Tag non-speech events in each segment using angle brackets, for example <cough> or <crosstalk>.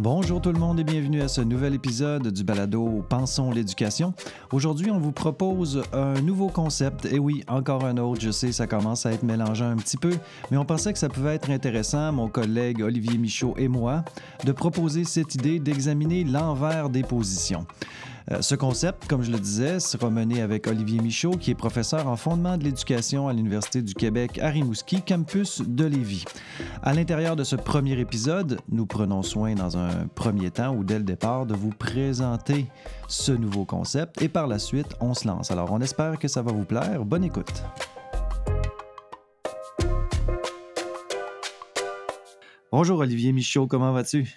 Bonjour tout le monde et bienvenue à ce nouvel épisode du balado Pensons l'éducation. Aujourd'hui, on vous propose un nouveau concept. Et oui, encore un autre, je sais, ça commence à être mélangé un petit peu, mais on pensait que ça pouvait être intéressant, mon collègue Olivier Michaud et moi, de proposer cette idée d'examiner l'envers des positions. Euh, ce concept, comme je le disais, sera mené avec Olivier Michaud, qui est professeur en fondement de l'éducation à l'Université du Québec à Rimouski, campus de Lévis. À l'intérieur de ce premier épisode, nous prenons soin dans un premier temps ou dès le départ de vous présenter ce nouveau concept et par la suite, on se lance. Alors, on espère que ça va vous plaire. Bonne écoute. Bonjour Olivier Michaud, comment vas-tu?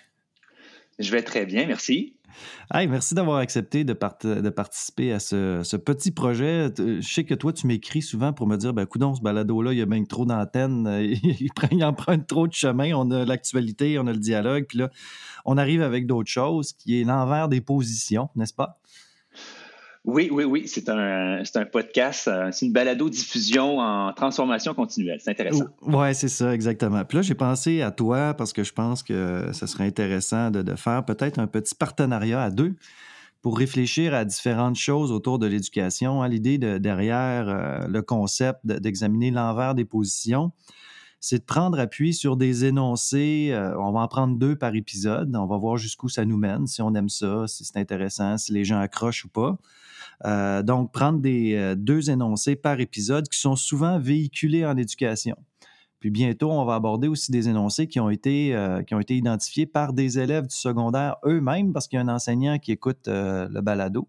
Je vais très bien, merci. Hey, merci d'avoir accepté de, participer à ce, petit projet. Je sais que toi, tu m'écris souvent pour me dire ben, ce balado-là, il y a bien trop d'antennes, <laughs> il, emprunte trop de chemin. On a l'actualité, on a le dialogue, puis là, on arrive avec d'autres choses qui est l'envers des positions, n'est-ce pas? Oui, oui, oui. C'est un, un podcast, euh, c'est une balado-diffusion en transformation continuelle. C'est intéressant. Oui, c'est ça, exactement. Puis là, j'ai pensé à toi parce que je pense que ce serait intéressant de, faire peut-être un petit partenariat à deux pour réfléchir à différentes choses autour de l'éducation. Hein. L'idée de, derrière euh, le concept d'examiner l'envers des positions, c'est de prendre appui sur des énoncés. Euh, on va en prendre deux par épisode. On va voir jusqu'où ça nous mène, si on aime ça, si c'est intéressant, si les gens accrochent ou pas. Euh, donc, prendre des, euh, deux énoncés par épisode qui sont souvent véhiculés en éducation. Puis bientôt, on va aborder aussi des énoncés qui ont été, qui ont été identifiés par des élèves du secondaire eux-mêmes, parce qu'il y a un enseignant qui écoute le balado.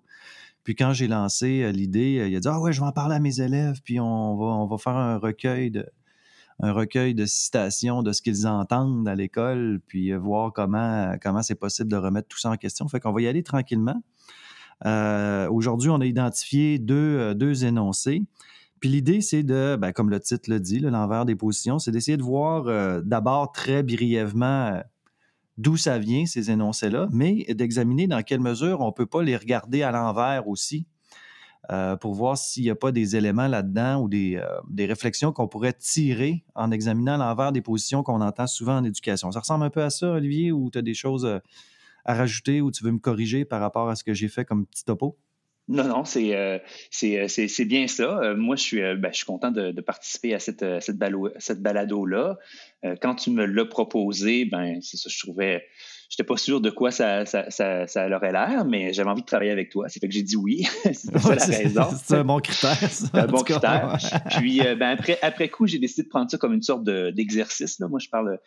Puis quand j'ai lancé l'idée, il a dit Ah ouais, je vais en parler à mes élèves, puis on va, on va faire un recueil de, un recueil de citations de ce qu'ils entendent à l'école, puis voir comment, c'est possible de remettre tout ça en question. Fait qu'on va y aller tranquillement. Euh, aujourd'hui, on a identifié deux, euh, deux énoncés. Puis l'idée, c'est de, ben, comme le titre le dit, l'envers des positions, c'est d'essayer de voir euh, d'abord très brièvement d'où ça vient, ces énoncés-là, mais d'examiner dans quelle mesure on ne peut pas les regarder à l'envers aussi. Pour voir s'il n'y a pas des éléments là-dedans ou des, des réflexions qu'on pourrait tirer en examinant l'envers des positions qu'on entend souvent en éducation. Ça ressemble un peu à ça, Olivier, ou tu as des choses à rajouter ou tu veux me corriger par rapport à ce que j'ai fait comme petit topo? Non, non, c'est euh, c'est bien ça. Euh, moi, je suis, euh, ben, je suis content de, participer à cette, cette, cette balado-là. quand tu me l'as proposé, ben, c'est ça, je trouvais J'étais pas sûr de quoi ça, ça, ça, ça aurait l'air, mais j'avais envie de travailler avec toi. C'est fait que j'ai dit oui. <laughs> c'est ça la raison. <laughs> C'est un bon critère. C'est un bon critère. Puis euh, ben, après, après coup, j'ai décidé de prendre ça comme une sorte d'exercice. Moi, je parle.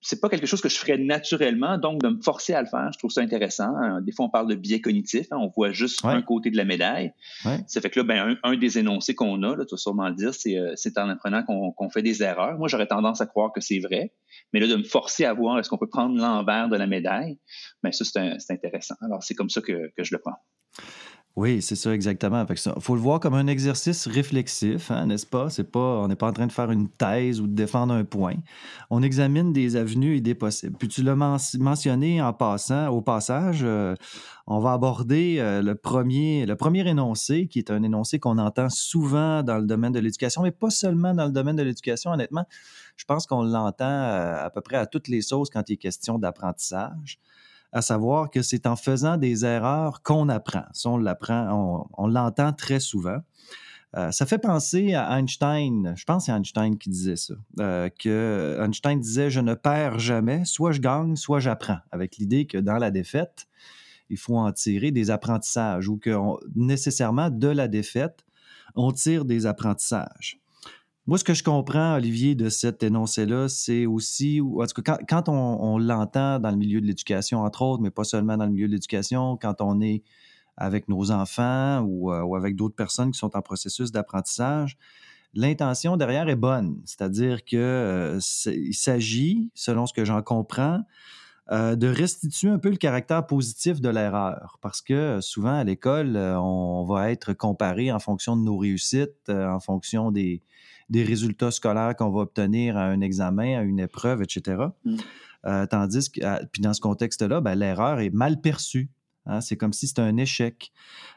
C'est pas quelque chose que je ferais naturellement, donc de me forcer à le faire, je trouve ça intéressant. Hein. Des fois, on parle de biais cognitif, hein. on voit juste un côté de la médaille. Ça fait que là, ben, un, des énoncés qu'on a, là, tu vas sûrement le dire, c'est euh, en apprenant qu'on fait des erreurs. Moi, j'aurais tendance à croire que c'est vrai. Mais là, de me forcer à voir est-ce qu'on peut prendre l'envers de la médaille, bien, ça, c'est intéressant. Alors, c'est comme ça que, que je le prends. Oui, c'est ça exactement. Il faut le voir comme un exercice réflexif, hein, n'est-ce pas? Pas? On n'est pas en train de faire une thèse ou de défendre un point. On examine des avenues et des possibles. Puis tu l'as mentionné en passant, au passage, euh, on va aborder euh, le, premier, le premier énoncé, qui est un énoncé qu'on entend souvent dans le domaine de l'éducation, mais pas seulement dans le domaine de l'éducation, honnêtement. Je pense qu'on l'entend euh, à peu près à toutes les sauces quand il est question d'apprentissage à savoir que c'est en faisant des erreurs qu'on apprend. Ça, on l'apprend, on, l'entend très souvent. Euh, ça fait penser à Einstein, je pense que c'est Einstein qui disait ça, euh, que Einstein disait Je ne perds jamais, soit je gagne, soit j'apprends, avec l'idée que dans la défaite, il faut en tirer des apprentissages ou que nécessairement de la défaite, on tire des apprentissages. Moi, ce que je comprends, Olivier, de cet énoncé-là, c'est aussi, en tout cas, quand, on, l'entend dans le milieu de l'éducation, entre autres, mais pas seulement dans le milieu de l'éducation, quand on est avec nos enfants ou, euh, avec d'autres personnes qui sont en processus d'apprentissage, l'intention derrière est bonne. C'est-à-dire qu'il euh, s'agit, selon ce que j'en comprends, euh, de restituer un peu le caractère positif de l'erreur. Parce que souvent, à l'école, on va être comparé en fonction de nos réussites, en fonction des, des résultats scolaires qu'on va obtenir à un examen, à une épreuve, etc. Mm. Euh, tandis que, puis dans ce contexte-là, ben, l'erreur est mal perçue. Hein. c'est comme si c'était un échec.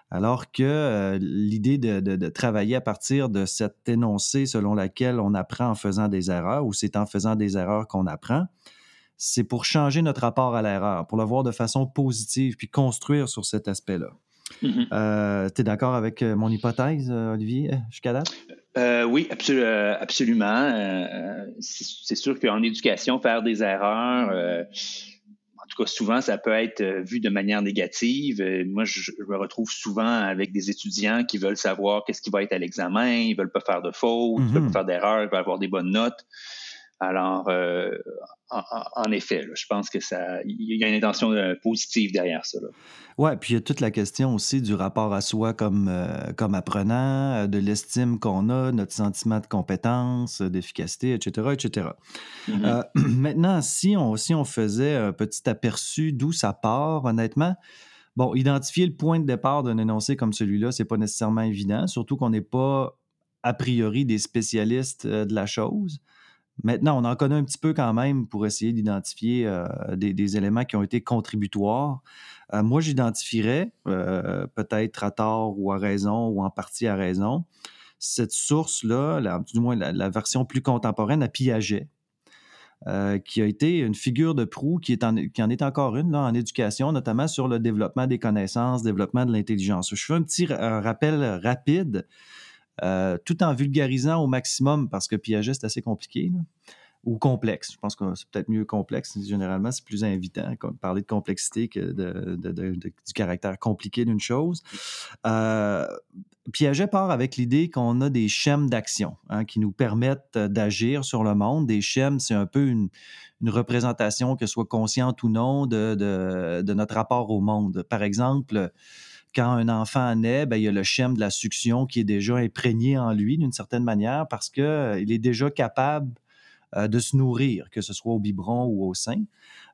Alors que euh, l'idée de, travailler à partir de cet énoncé selon laquelle on apprend en faisant des erreurs, ou c'est en faisant des erreurs qu'on apprend, c'est pour changer notre rapport à l'erreur, pour le voir de façon positive, puis construire sur cet aspect-là. Mm-hmm. Euh, tu es d'accord avec mon hypothèse, Olivier, jusqu'à date? Oui, absolument. c'est sûr qu'en éducation, faire des erreurs, en tout cas, souvent, ça peut être euh, vu de manière négative. Euh, moi, je, me retrouve souvent avec des étudiants qui veulent savoir qu'est-ce qui va être à l'examen, ils veulent pas faire de fautes, ils veulent pas mm-hmm. faire d'erreurs, ils veulent avoir des bonnes notes. Alors, euh, en, effet, je pense que ça, il y a une intention euh, positive derrière ça. Oui, puis il y a toute la question aussi du rapport à soi comme, euh, comme apprenant, de l'estime qu'on a, notre sentiment de compétence, d'efficacité, etc., etc. Mm-hmm. <clears throat> maintenant, si on, si on faisait un petit aperçu d'où ça part, honnêtement, bon, identifier le point de départ d'un énoncé comme celui-là, c'est pas nécessairement évident, surtout qu'on n'est pas a priori des spécialistes de la chose. Maintenant, on en connaît un petit peu quand même pour essayer d'identifier euh, des, éléments qui ont été contributoires. Euh, moi, j'identifierais, euh, peut-être à tort ou à raison, ou en partie à raison, cette source-là, du moins la, version plus contemporaine à Piaget, qui a été une figure de proue, qui, est en, qui en est encore une en éducation, notamment sur le développement des connaissances, développement de l'intelligence. Je fais un petit rappel rapide. Euh, tout en vulgarisant au maximum, parce que Piaget, c'est assez compliqué, ou complexe. Je pense que c'est peut-être mieux complexe. Généralement, c'est plus invitant de parler de complexité que du caractère compliqué d'une chose. Euh, Piaget part avec l'idée qu'on a des schèmes d'action hein, qui nous permettent d'agir sur le monde. Des schèmes, c'est un peu une, représentation, que ce soit consciente ou non, de, de, notre rapport au monde. Par exemple, quand un enfant naît, ben, il y a le schème de la succion qui est déjà imprégné en lui d'une certaine manière parce qu'il euh, est déjà capable euh, de se nourrir, que ce soit au biberon ou au sein.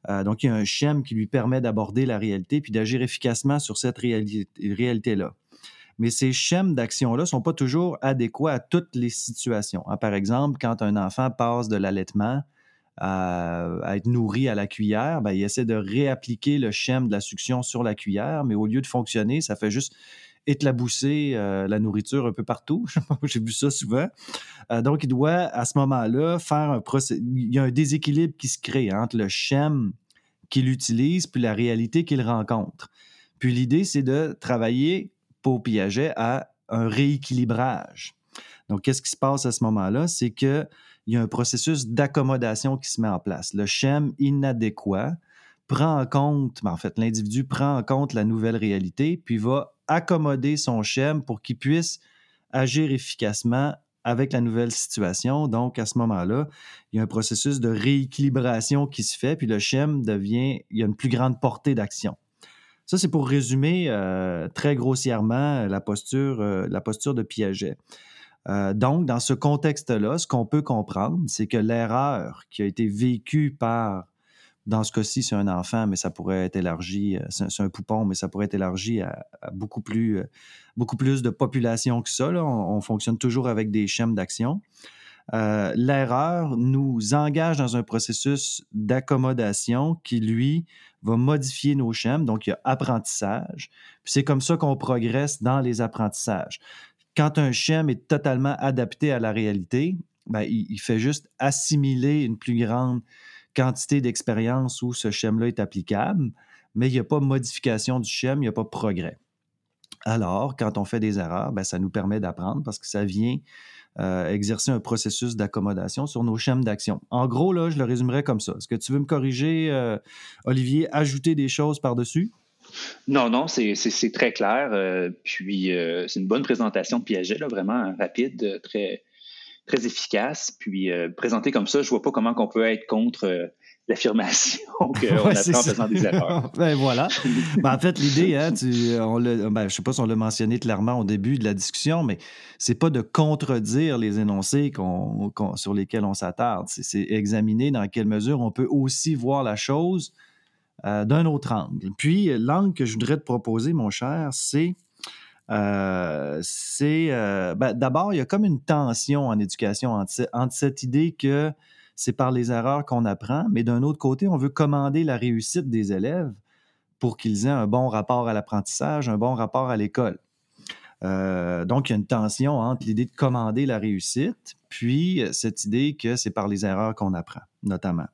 Euh, donc, il y a un schème qui lui permet d'aborder la réalité puis d'agir efficacement sur cette réalité-là. Mais ces schèmes d'action-là ne sont pas toujours adéquats à toutes les situations. Hein. Par exemple, quand un enfant passe de l'allaitement à, être nourri à la cuillère, ben, il essaie de réappliquer le schème de la succion sur la cuillère, mais au lieu de fonctionner, ça fait juste éclabousser euh, la nourriture un peu partout. <laughs> J'ai vu ça souvent. Euh, donc, il doit, à ce moment-là, faire un procès. Il y a un déséquilibre qui se crée entre le schème qu'il utilise puis la réalité qu'il rencontre. Puis l'idée, c'est de travailler pour Piaget à un rééquilibrage. Donc, qu'est-ce qui se passe à ce moment-là? C'est que il y a un processus d'accommodation qui se met en place. Le schème inadéquat prend en compte, ben, en fait, l'individu prend en compte la nouvelle réalité, puis va accommoder son schème pour qu'il puisse agir efficacement avec la nouvelle situation. Donc, à ce moment-là, il y a un processus de rééquilibration qui se fait, puis le schème devient, il y a une plus grande portée d'action. Ça, c'est pour résumer euh, très grossièrement la posture, euh, la posture de Piaget. Euh, donc, dans ce contexte-là, ce qu'on peut comprendre, c'est que l'erreur qui a été vécue par, dans ce cas-ci, c'est un enfant, mais ça pourrait être élargi, euh, c'est un poupon, mais ça pourrait être élargi à, beaucoup, plus, euh, beaucoup plus de population que ça. On, fonctionne toujours avec des schèmes d'action. L'erreur nous engage dans un processus d'accommodation qui, lui, va modifier nos schèmes. Donc, il y a apprentissage. C'est comme ça qu'on progresse dans les apprentissages quand un schème est totalement adapté à la réalité, ben, il, fait juste assimiler une plus grande quantité d'expérience où ce schème-là est applicable, mais il n'y a pas modification du schème, il n'y a pas progrès. Alors, quand on fait des erreurs, ben, ça nous permet d'apprendre parce que ça vient euh, exercer un processus d'accommodation sur nos schèmes d'action. En gros, là, je le résumerai comme ça. Est-ce que tu veux me corriger, euh, Olivier, ajouter des choses par-dessus? Non, non, c'est très clair. Euh, puis euh, c'est une bonne présentation de Piaget, là, vraiment rapide, très, très efficace. Puis euh, présenté comme ça, je vois pas comment on peut être contre l'affirmation <laughs> qu'on apprend en faisant des erreurs. <laughs> ben voilà. Ben, en fait, l'idée, hein, ben, je sais pas si on l'a mentionné clairement au début de la discussion, mais c'est pas de contredire les énoncés sur lesquels on s'attarde. C'est examiner dans quelle mesure on peut aussi voir la chose euh, d'un autre angle. Puis, l'angle que je voudrais te proposer, mon cher, c'est euh, euh, ben, d'abord, il y a comme une tension en éducation entre, entre cette idée que c'est par les erreurs qu'on apprend, mais d'un autre côté, on veut commander la réussite des élèves pour qu'ils aient un bon rapport à l'apprentissage, un bon rapport à l'école. donc, il y a une tension entre l'idée de commander la réussite, puis cette idée que c'est par les erreurs qu'on apprend, notamment.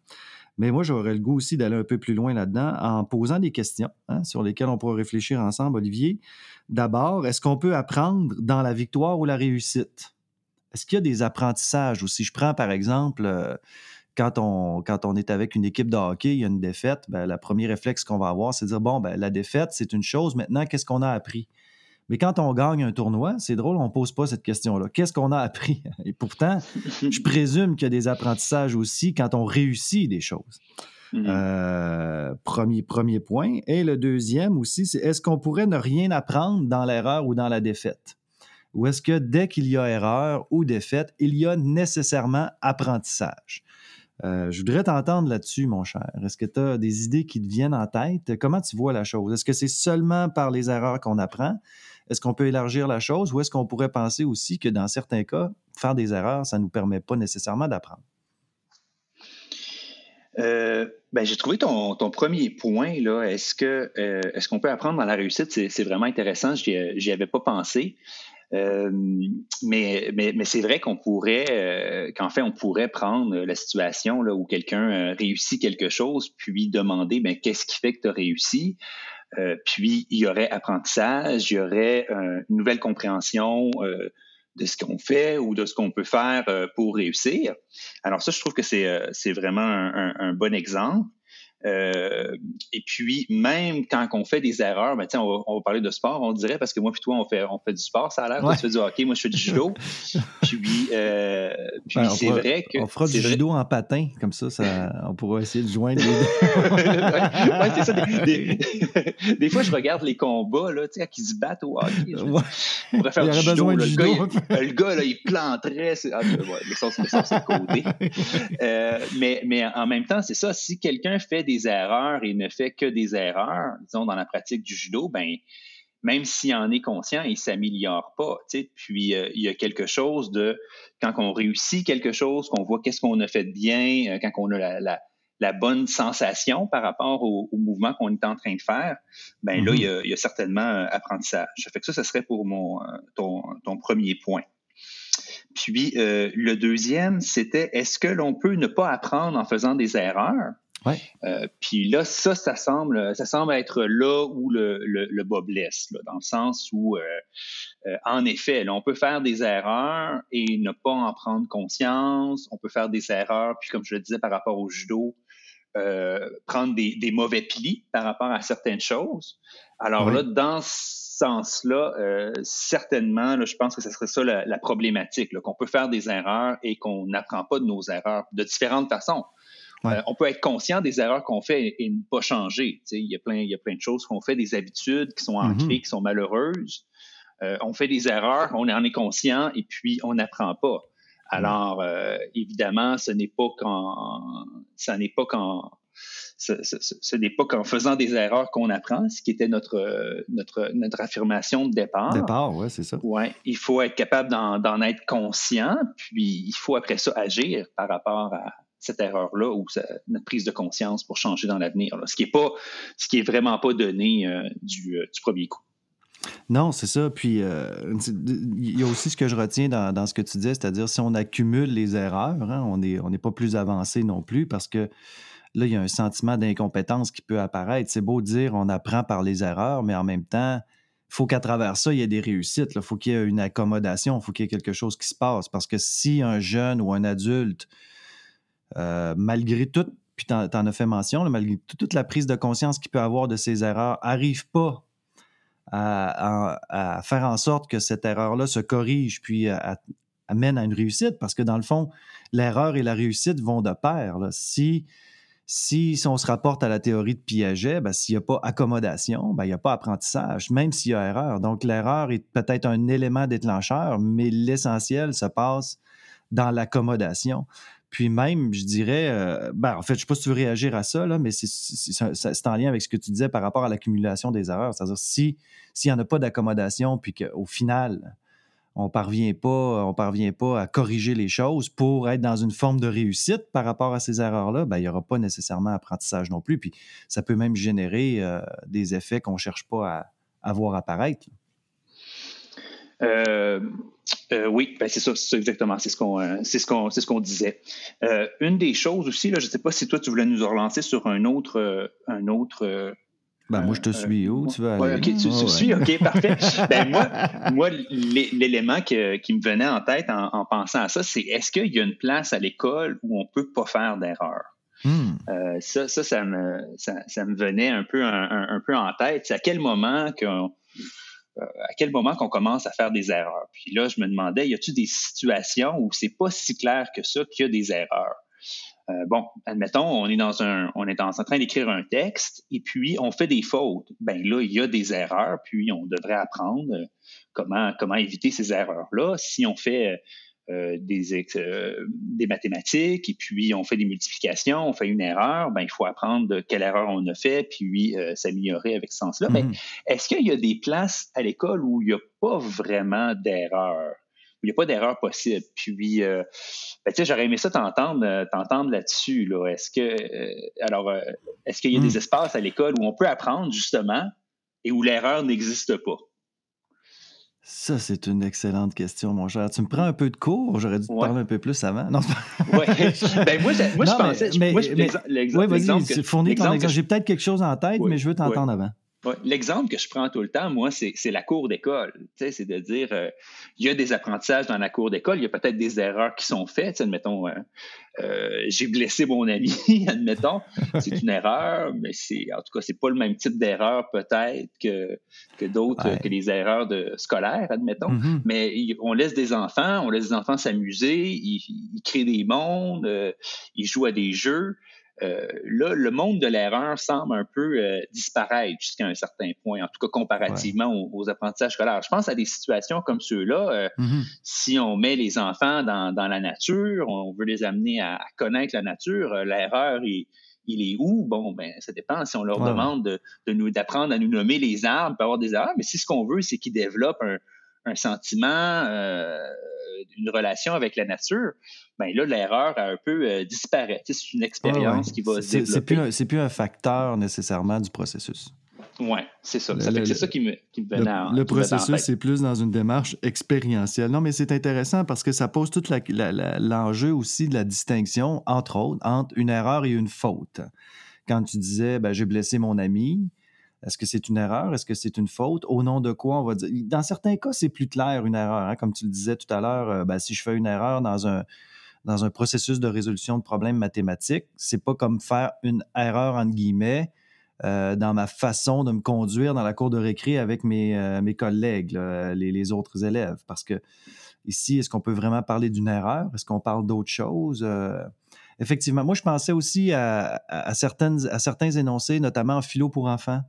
Mais moi, j'aurais le goût aussi d'aller un peu plus loin là-dedans en posant des questions hein, sur lesquelles on pourra réfléchir ensemble, Olivier. D'abord, est-ce qu'on peut apprendre dans la victoire ou la réussite? Est-ce qu'il y a des apprentissages aussi? Je prends par exemple, euh, quand, on, est avec une équipe de hockey, il y a une défaite, ben, le premier réflexe qu'on va avoir, c'est de dire, bon, ben, la défaite, c'est une chose, maintenant, qu'est-ce qu'on a appris? Mais quand on gagne un tournoi, c'est drôle, on ne pose pas cette question-là. Qu'est-ce qu'on a appris? <laughs> Et pourtant, je <laughs> présume qu'il y a des apprentissages aussi quand on réussit des choses. Mm-hmm. Euh, premier, premier point. Et le deuxième aussi, c'est est-ce qu'on pourrait ne rien apprendre dans l'erreur ou dans la défaite? Ou est-ce que dès qu'il y a erreur ou défaite, il y a nécessairement apprentissage? Euh, je voudrais t'entendre là-dessus, mon cher. Est-ce que tu as des idées qui te viennent en tête? Comment tu vois la chose? Est-ce que c'est seulement par les erreurs qu'on apprend? Est-ce qu'on peut élargir la chose ou est-ce qu'on pourrait penser aussi que dans certains cas, faire des erreurs, ça ne nous permet pas nécessairement d'apprendre? Euh, ben, j'ai trouvé ton, premier point, là. Est-ce que euh, est-ce qu'on peut apprendre dans la réussite? C'est, vraiment intéressant. J'y, avais pas pensé. Euh, mais c'est vrai qu'on pourrait, qu'en fait, on pourrait prendre la situation là, où quelqu'un réussit quelque chose, puis demander ben, qu'est-ce qui fait que tu as réussi? Euh, puis, il y aurait apprentissage, il y aurait euh, une nouvelle compréhension euh, de ce qu'on fait ou de ce qu'on peut faire pour réussir. Alors ça, je trouve que c'est vraiment un, bon exemple. Et puis, même quand on fait des erreurs, ben, on, va, on va parler de sport, on dirait, parce que moi puis toi, on fait, on fait du sport, ça a l'air. Toi, tu fais du hockey, moi, je fais du judo. <laughs> puis, puis ben, c'est vrai que... On fera du judo en patin, comme ça, ça on pourra essayer de joindre les deux. <laughs> ouais, c'est ça. <laughs> Des, des, fois, je regarde les combats, là, tu sais, qui se battent au hockey. On pourrait faire du judo. le, judo. Gars, il, le gars, là, il planterait. Ah, ouais, mais ça, c'est côté. <laughs> Euh, mais, mais en même temps, c'est ça. Si quelqu'un fait des erreurs et ne fait que des erreurs, disons, dans la pratique du judo, ben, même s'il en est conscient, il s'améliore pas. Puis euh, il y a quelque chose de quand on réussit quelque chose, qu'on voit qu'est-ce qu'on a fait de bien, euh, quand on a la, bonne sensation par rapport au, mouvement qu'on est en train de faire, ben là, mm-hmm. il y, a, certainement un apprentissage. Ça fait que ça, ce serait pour mon euh, ton, premier point. Puis le deuxième, c'était est-ce que l'on peut ne pas apprendre en faisant des erreurs? Euh, puis là, ça, ça semble, ça semble être là où le, le, bas blesse, dans le sens où, euh, euh, en effet, on peut faire des erreurs et ne pas en prendre conscience. On peut faire des erreurs, puis comme je le disais par rapport au judo, prendre des, mauvais plis par rapport à certaines choses. Alors là, dans ce sens-là, certainement, je pense que ce serait ça la, problématique, qu'on peut faire des erreurs et qu'on n'apprend pas de nos erreurs de différentes façons. Euh, on peut être conscient des erreurs qu'on fait et, ne pas changer. Il y, a plein, il y a plein de choses qu'on fait, des habitudes qui sont ancrées, mm-hmm. qui sont malheureuses. Euh, on fait des erreurs, on en est conscient et puis on n'apprend pas. Alors, euh, évidemment, ce n'est pas qu'en, ça n'est pas qu'en, ce, n'est pas qu'en faisant des erreurs qu'on apprend, ce qui était notre, notre, notre affirmation de départ. Départ, oui, c'est ça. Ouais, il faut être capable d'en, être conscient, puis il faut après ça agir par rapport à, cette erreur-là ou notre prise de conscience pour changer dans l'avenir. Ce qui est pas, ce qui est vraiment pas donné euh, du, euh, du, premier coup. Non, c'est ça. Puis euh, il y a aussi ce que je retiens dans, dans ce que tu disais, c'est-à-dire si on accumule les erreurs, hein, on n'est on pas plus avancé non plus parce que là, il y a un sentiment d'incompétence qui peut apparaître. C'est beau dire on apprend par les erreurs, mais en même temps, il faut qu'à travers ça, il y ait des réussites. Il faut qu'il y ait une accommodation, il faut qu'il y ait quelque chose qui se passe. Parce que si un jeune ou un adulte euh, malgré tout, puis tu en, as fait mention, malgré toute la prise de conscience qu'il peut avoir de ses erreurs, arrive pas à, faire en sorte que cette erreur-là se corrige, puis amène à une réussite, parce que dans le fond, l'erreur et la réussite vont de pair. Si, si, on se rapporte à la théorie de Piaget, ben, s'il n'y a pas accommodation, ben, il n'y a pas apprentissage, même s'il y a erreur. Donc, l'erreur est peut-être un élément déclencheur, mais l'essentiel se passe dans l'accommodation. Puis même, je dirais, euh, ben, en fait, je ne sais pas si tu veux réagir à ça, mais c'est en lien avec ce que tu disais par rapport à l'accumulation des erreurs. C'est-à-dire, s'il n'y en a pas d'accommodation, puis qu'au final, on parvient, pas, on parvient pas à corriger les choses pour être dans une forme de réussite par rapport à ces erreurs-là, ben, il n'y aura pas nécessairement apprentissage non plus. Puis ça peut même générer euh, des effets qu'on ne cherche pas à voir apparaître. Euh, Euh, oui, ben c'est ça, c'est exactement, c'est ce qu'on, euh, c'est ce qu'on, c'est ce qu'on disait. Une des choses aussi, là, je ne sais pas si toi tu voulais nous relancer sur un autre, un autre. Ben, moi, je te suis. Où tu vas aller? ok, tu, tu suis, ok, parfait. <laughs> ben, moi, moi l'élément qui me venait en tête en, pensant à ça, c'est est-ce qu'il y a une place à l'école où on ne peut pas faire d'erreur? Hmm. ça, ça, ça me, ça, me venait un peu, un, peu en tête. C'est à quel moment qu'on à quel moment qu'on commence à faire des erreurs. Puis là, je me demandais, y a-t-il des situations où c'est pas si clair que ça qu'il y a des erreurs? Euh, bon, admettons, on est dans un, on est en train d'écrire un texte et puis on fait des fautes. Ben là, il y a des erreurs, puis on devrait apprendre comment comment éviter ces erreurs-là. Si on fait euh, des, euh, des mathématiques et puis on fait des multiplications, on fait une erreur, ben, il faut apprendre de quelle erreur on a fait, puis euh, s'améliorer avec ce sens-là. Mais mhm. est-ce qu'il y a des places à l'école où il n'y a pas vraiment d'erreur? Où il n'y a pas d'erreur possible. Puis, ben, j'aurais aimé ça t'entendre, t'entendre là-dessus. Là. Est-ce que, alors, est-ce qu'il y a des mhm. espaces à l'école où on peut apprendre justement et où l'erreur n'existe pas? Ça, c'est une excellente question, mon cher. Tu me prends un peu de cours, j'aurais dû te parler un peu plus avant. Non, ouais. <laughs> ben, moi, je, moi, je pensais. Mais, oui, vas-y, fournis ton exemple. J'ai peut-être quelque chose en tête, mais je veux t'entendre avant. L'exemple que je prends tout le temps, moi, c'est la cour d'école. C'est de dire, euh, il y a des apprentissages dans la cour d'école, il y a peut-être des erreurs qui sont faites. Admettons, euh, euh, j'ai blessé mon ami, <laughs> admettons, c'est une erreur, mais c'est en tout cas, c'est pas le même type d'erreur peut-être que, que d'autres, que les erreurs de, scolaires, admettons. Mm-hmm. Mais on laisse des enfants, on laisse des enfants s'amuser, ils, ils, créent des mondes, ils jouent à des jeux. Euh, là, le monde de l'erreur semble un peu euh, disparaître jusqu'à un certain point, en tout cas comparativement aux, apprentissages scolaires. Je pense à des situations comme ceux-là. Euh, mm-hmm. Si on met les enfants dans, la nature, on veut les amener à, connaître la nature, l'erreur il, est où? Bon, ben, ça dépend. Si on leur demande de, nous d'apprendre à nous nommer les arbres, peut avoir des erreurs, mais si ce qu'on veut, c'est qu'ils développent un, un sentiment, une relation avec la nature, ben là, l'erreur a un peu euh, disparu. C'est une expérience qui va se développer. C'est plus, un facteur nécessairement du processus. Oui, c'est ça. c'est ça qui me, qui me venait Le, le processus, c'est plus dans une démarche expérientielle. Non, mais c'est intéressant parce que ça pose tout l'enjeu aussi de la distinction, entre autres, entre une erreur et une faute. Quand tu disais, ben, j'ai blessé mon ami, est-ce que c'est une erreur? Est-ce que c'est une faute? Au nom de quoi on va dire? Dans certains cas, c'est plus clair une erreur. Hein. Comme tu le disais tout à l'heure, euh, ben, si je fais une erreur dans un, processus de résolution de problèmes mathématiques, c'est pas comme faire une erreur, entre guillemets, euh, dans ma façon de me conduire dans la cour de récré avec mes, euh, collègues, les, autres élèves. Parce que ici, est-ce qu'on peut vraiment parler d'une erreur? Est-ce qu'on parle d'autre chose? effectivement, moi, je pensais aussi à certains énoncés, notamment en philo pour enfants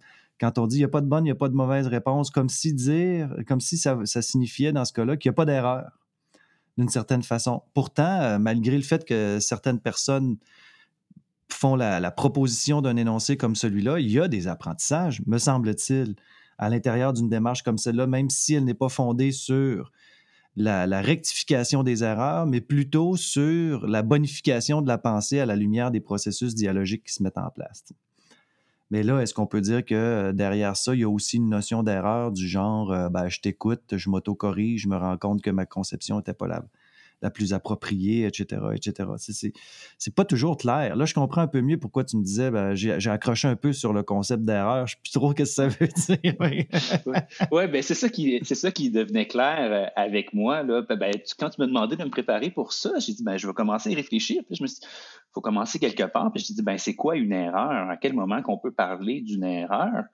quand on dit il n'y a pas de bonne, il n'y a pas de mauvaise réponse, comme si dire, comme si ça, signifiait dans ce cas-là qu'il n'y a pas d'erreur, d'une certaine façon. Pourtant, euh, malgré le fait que certaines personnes font la, proposition d'un énoncé comme celui-là, il y a des apprentissages, me semble-t-il, à l'intérieur d'une démarche comme celle-là, même si elle n'est pas fondée sur la, la, rectification des erreurs, mais plutôt sur la bonification de la pensée à la lumière des processus dialogiques qui se mettent en place. Mais là, est-ce qu'on peut dire que euh, derrière ça, il y a aussi une notion d'erreur du genre euh, ben, je t'écoute, je m'auto-corrige, je me rends compte que ma conception n'était pas la, la plus appropriée, etc., etc. C'est pas toujours clair. Là, je comprends un peu mieux pourquoi tu me disais, ben, j'ai accroché un peu sur le concept d'erreur. Je ne sais plus trop ce que ça veut dire. <laughs> oui, ouais, ben, c'est ça, qui, ça qui devenait clair euh, avec moi. Là. Ben, quand tu m'as demandé de me préparer pour ça, j'ai dit, ben, je vais commencer à réfléchir. Puis je me suis dit, faut commencer quelque part. Puis je dit, ben, c'est quoi une erreur? À quel moment qu'on peut parler d'une erreur?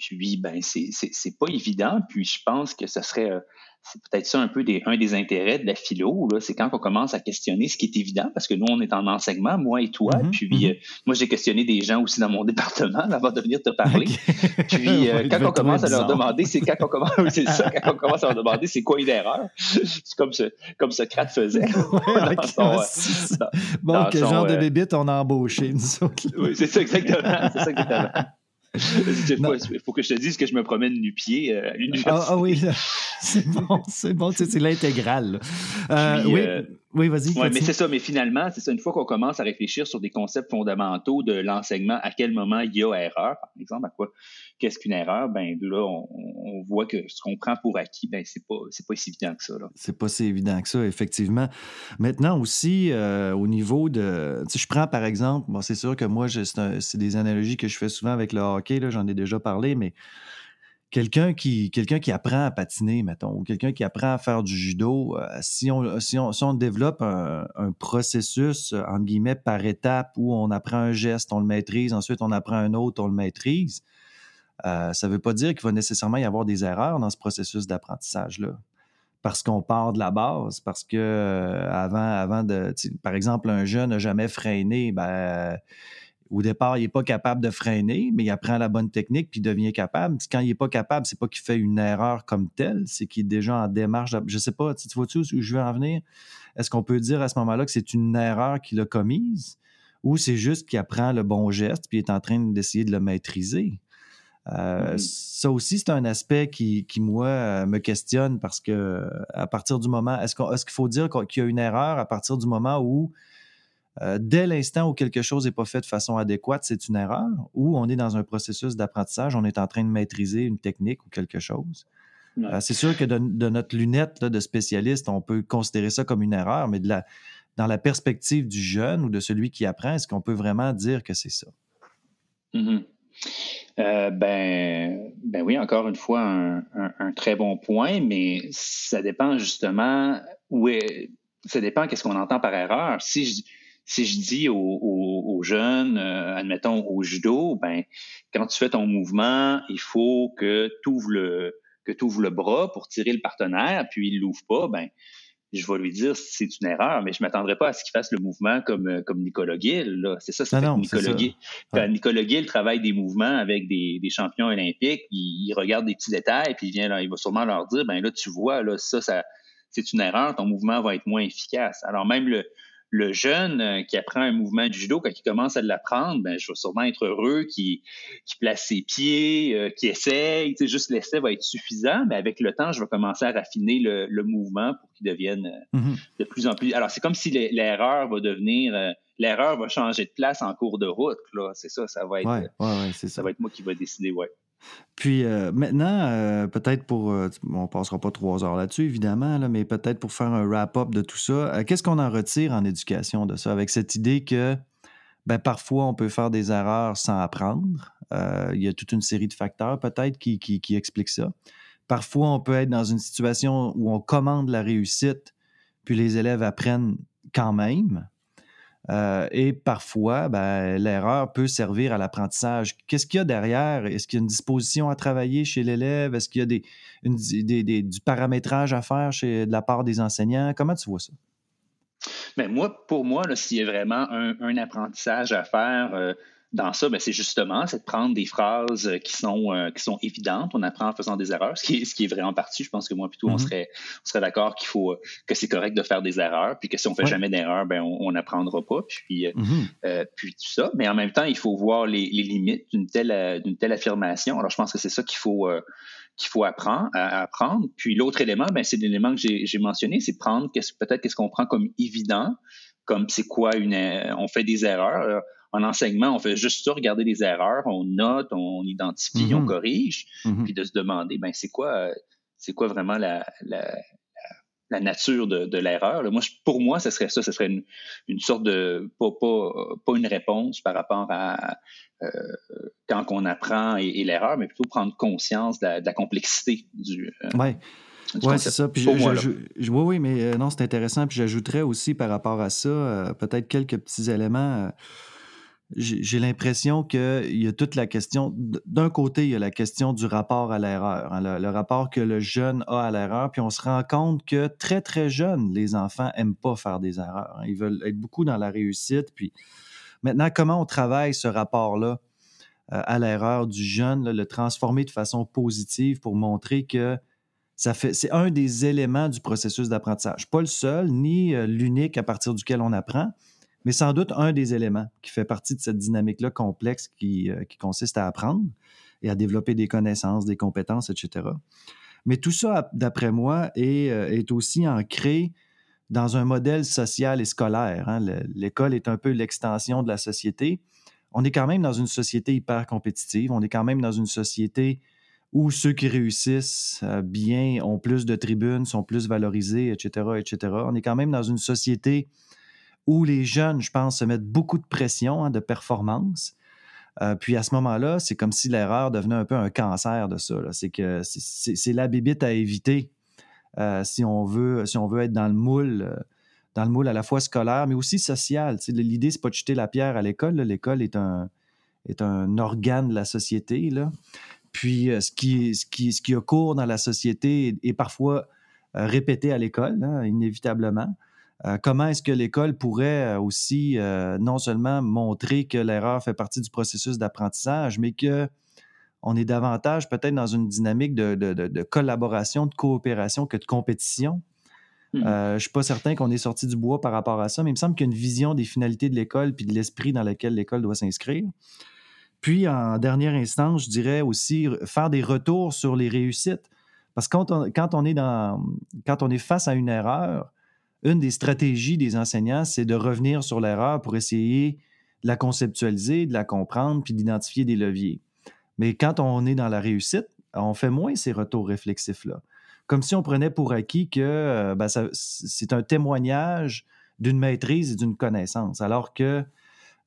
Puis, ben, c'est pas évident. Puis, je pense que ce serait euh, c'est peut-être ça un peu des, un des intérêts de la philo, c'est quand on commence à questionner ce qui est évident, parce que nous, on est en enseignement, moi et toi, mm-hmm, puis mm-hmm. Euh, moi, j'ai questionné des gens aussi dans mon <laughs> département avant de venir te parler. Puis <laughs> euh, quand on commence à leur demander, c'est quand on commence, <laughs> c'est ça, quand on commence à leur demander c'est quoi une erreur, c'est comme, ce, comme Socrate faisait. bon, quel genre de bébite on a embauché, nous autres. oui, c'est ça exactement. C'est ça exactement. Il faut que je te dise que je me promène du pied à l'université. Ah, ah, oui, <laughs> c'est bon, c'est bon, c'est l'intégrale. Euh, oui. Euh, Oui, vas-y. Oui, mais c'est ça. Mais finalement, c'est ça. Une fois qu'on commence à réfléchir sur des concepts fondamentaux de l'enseignement, à quel moment il y a erreur, par exemple, à quoi, qu'est-ce qu'une erreur, ben là, on, voit que ce qu'on prend pour acquis, ben c'est pas, c'est pas si évident que ça. C'est pas si évident que ça, effectivement. Maintenant aussi, euh, au niveau de, si je prends par exemple, bon, c'est sûr que moi, c'est, des analogies que je fais souvent avec le hockey. Là, j'en ai déjà parlé, mais quelqu'un qui, qui apprend à patiner, mettons, ou quelqu'un qui apprend à faire du judo, euh, si, on, si, on, développe un, processus, euh, entre guillemets, par étape où on apprend un geste, on le maîtrise, ensuite on apprend un autre, on le maîtrise, euh, ça ne veut pas dire qu'il va nécessairement y avoir des erreurs dans ce processus d'apprentissage-là. Parce qu'on part de la base, parce que avant, avant de. Par exemple, un jeune n'a jamais freiné, ben au départ, il n'est pas capable de freiner, mais il apprend la bonne technique puis il devient capable. Quand il n'est pas capable, c'est pas qu'il fait une erreur comme telle, c'est qu'il est déjà en démarche. Je ne sais pas, tu vois-tu où je veux en venir? Est-ce qu'on peut dire à ce moment-là que c'est une erreur qu'il a commise ou c'est juste qu'il apprend le bon geste puis il est en train d'essayer de le maîtriser? Euh, ça aussi, c'est un aspect qui, moi, me questionne parce que à partir du moment, est-ce qu'il faut dire qu'il y a une erreur à partir du moment où euh, dès l'instant où quelque chose n'est pas fait de façon adéquate, c'est une erreur, ou on est dans un processus d'apprentissage, on est en train de maîtriser une technique ou quelque chose. Euh, c'est sûr que de, notre lunette de spécialiste, on peut considérer ça comme une erreur, mais dans la perspective du jeune ou de celui qui apprend, est-ce qu'on peut vraiment dire que c'est ça? Mm-hmm. Euh, ben, ben oui, encore une fois, un, très bon point, mais ça dépend justement où est, ça dépend qu'est-ce qu'on entend par erreur. Si je, si je dis aux, jeunes, euh, admettons au judo, ben quand tu fais ton mouvement, il faut que tu ouvres le que tu ouvres le bras pour tirer le partenaire, puis il l'ouvre pas, ben je vais lui dire c'est une erreur, mais je m'attendrai pas à ce qu'il fasse le mouvement comme, euh, comme Nicolas Gill. C'est ça, c'est Nicolas Gill. Nicolas Gill travaille des mouvements avec des, des champions olympiques, il, il, regarde des petits détails, puis il vient il va sûrement leur dire ben là, tu vois, là, ça, ça c'est une erreur, ton mouvement va être moins efficace. Alors même le, le jeune euh, qui apprend un mouvement du judo, quand il commence à l'apprendre, ben, je vais sûrement être heureux qui, place ses pieds, euh, qui essaye. Tu sais, juste l'essai va être suffisant, mais avec le temps, je vais commencer à raffiner le, le mouvement pour qu'il devienne euh, mm-hmm. de plus en plus. Alors, c'est comme si l'erreur va devenir. l'erreur va changer de place en cours de route. Là. C'est ça, ça va être. Ouais, ouais, ça. ça va être moi qui va décider, ouais. Puis euh, maintenant, euh, peut-être pour. Euh, on passera pas trois heures là-dessus, évidemment, mais peut-être pour faire un wrap-up de tout ça, qu'est-ce qu'on en retire en éducation de ça, avec cette idée que ben, parfois on peut faire des erreurs sans apprendre. il y a toute une série de facteurs peut-être qui expliquent ça. Parfois, on peut être dans une situation où on commande la réussite, puis les élèves apprennent quand même. Euh, et parfois, ben, l'erreur peut servir à l'apprentissage. Qu'est-ce qu'il y a derrière? Est-ce qu'il y a une disposition à travailler chez l'élève? Est-ce qu'il y a des, du paramétrage à faire chez, de la part des enseignants? Comment tu vois ça? Ben, moi, pour moi, s'il y a vraiment un, apprentissage à faire, euh, dans ça, ben, c'est justement c'est de prendre des phrases euh, qui sont euh, qui sont évidentes. On apprend en faisant des erreurs, ce qui est, ce qui est vrai en partie. Je pense que moi plutôt on mm-hmm. serait on serait d'accord qu'il faut que c'est correct de faire des erreurs, puis que si on fait jamais d'erreurs, ben on n'apprendra pas. Puis euh, mm-hmm. puis tout ça. Mais en même temps, il faut voir les, les limites d'une telle d'une telle affirmation. Alors je pense que c'est ça qu'il faut qu'il faut apprendre à, apprendre. Puis l'autre élément, ben c'est l'élément que j'ai mentionné, c'est prendre peut-être qu'est-ce qu'on prend comme évident, comme c'est quoi une on fait des erreurs en enseignement, on fait juste ça, regarder des erreurs, on note, on identifie, on mhm. corrige, mhm. puis de se demander, ben c'est quoi, c'est quoi vraiment la, la, nature de, l'erreur. Moi, pour moi, ce serait ça, ce serait une, sorte de pas, pas, une réponse par rapport à euh, quand on apprend et, l'erreur, mais plutôt prendre conscience de la, complexité du. Euh, ouais. Oui, c'est ça. Puis oui, oui, mais euh, non, c'est intéressant. Puis j'ajouterais aussi par rapport à ça, peut-être quelques petits éléments j'ai l'impression qu'il y a toute la question. D'un côté, il y a la question du rapport à l'erreur, hein, le, rapport que le jeune a à l'erreur, puis on se rend compte que très, très jeunes, les enfants n'aiment pas faire des erreurs. Hein. Ils veulent être beaucoup dans la réussite. Puis maintenant, comment on travaille ce rapport-là euh, à l'erreur du jeune, le transformer de façon positive pour montrer que ça fait, c'est un des éléments du processus d'apprentissage. Pas le seul, ni euh, l'unique à partir duquel on apprend, mais sans doute un des éléments qui fait partie de cette dynamique-là complexe qui, euh, consiste à apprendre et à développer des connaissances, des compétences, etc. Mais tout ça, d'après moi, est, euh, est, aussi ancré dans un modèle social et scolaire. Hein. L'école est un peu l'extension de la société. On est quand même dans une société hyper compétitive. On est quand même dans une société où ceux qui réussissent euh, bien ont plus de tribunes, sont plus valorisés, etc., etc. On est quand même dans une société où les jeunes, je pense, se mettent beaucoup de pression, hein, de performance. Euh, puis à ce moment-là, c'est comme si l'erreur devenait un peu un cancer de ça. C'est que c'est la bibite à éviter euh, si, on veut, si on veut être dans le moule, dans le moule à la fois scolaire, mais aussi social. L'idée, c'est pas de jeter la pierre à l'école. L'école est un, est un organe de la société. Là. Puis ce, qui, ce, qui, ce qui a cours dans la société est, parfois répété à l'école, hein, inévitablement. Euh, comment est-ce que l'école pourrait euh, aussi euh, non seulement montrer que l'erreur fait partie du processus d'apprentissage, mais que on est davantage peut-être dans une dynamique de, collaboration, de coopération que de compétition? Mmh. je ne suis pas certain qu'on est sorti du bois par rapport à ça, mais il me semble qu'il y a une vision des finalités de l'école puis de l'esprit dans lequel l'école doit s'inscrire. Puis, en dernière instance, je dirais aussi faire des retours sur les réussites. Parce que quand on, est, face à une erreur, une des stratégies des enseignants, c'est de revenir sur l'erreur pour essayer de la conceptualiser, de la comprendre, puis d'identifier des leviers. Mais quand on est dans la réussite, on fait moins ces retours réflexifs-là. Comme si on prenait pour acquis que euh, ben, c'est un témoignage d'une maîtrise et d'une connaissance, alors que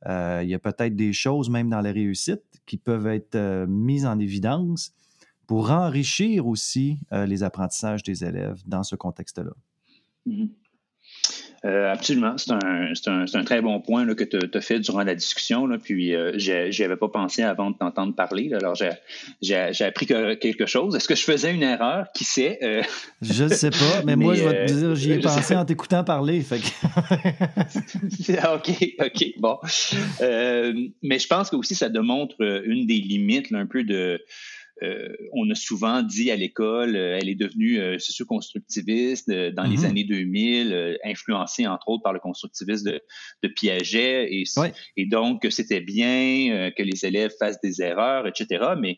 il y a peut-être des choses, même dans la réussite, qui peuvent être euh, mises en évidence pour enrichir aussi les apprentissages des élèves dans ce contexte-là. Mm-hmm. Euh, absolument. C'est un, un, un, très bon point là, que tu as fait durant la discussion. Là, puis, euh, j'y avais pas pensé avant de t'entendre parler. Là, alors, j'ai appris quelque chose. Est-ce que je faisais une erreur? Qui sait? Euh... Je ne sais pas, mais, moi, <laughs> je vais te euh, dire, j'y ai pensé en t'écoutant parler. Fait <laughs> OK, OK, bon. Euh, mais je pense que aussi, ça démontre une des limites là, un peu de euh, on a souvent dit à l'école, euh, elle est devenue euh, socio-constructiviste dans les mhm. années 2000, influencée entre autres par le constructivisme de, Piaget, et, et donc c'était bien que les élèves fassent des erreurs, etc. Mais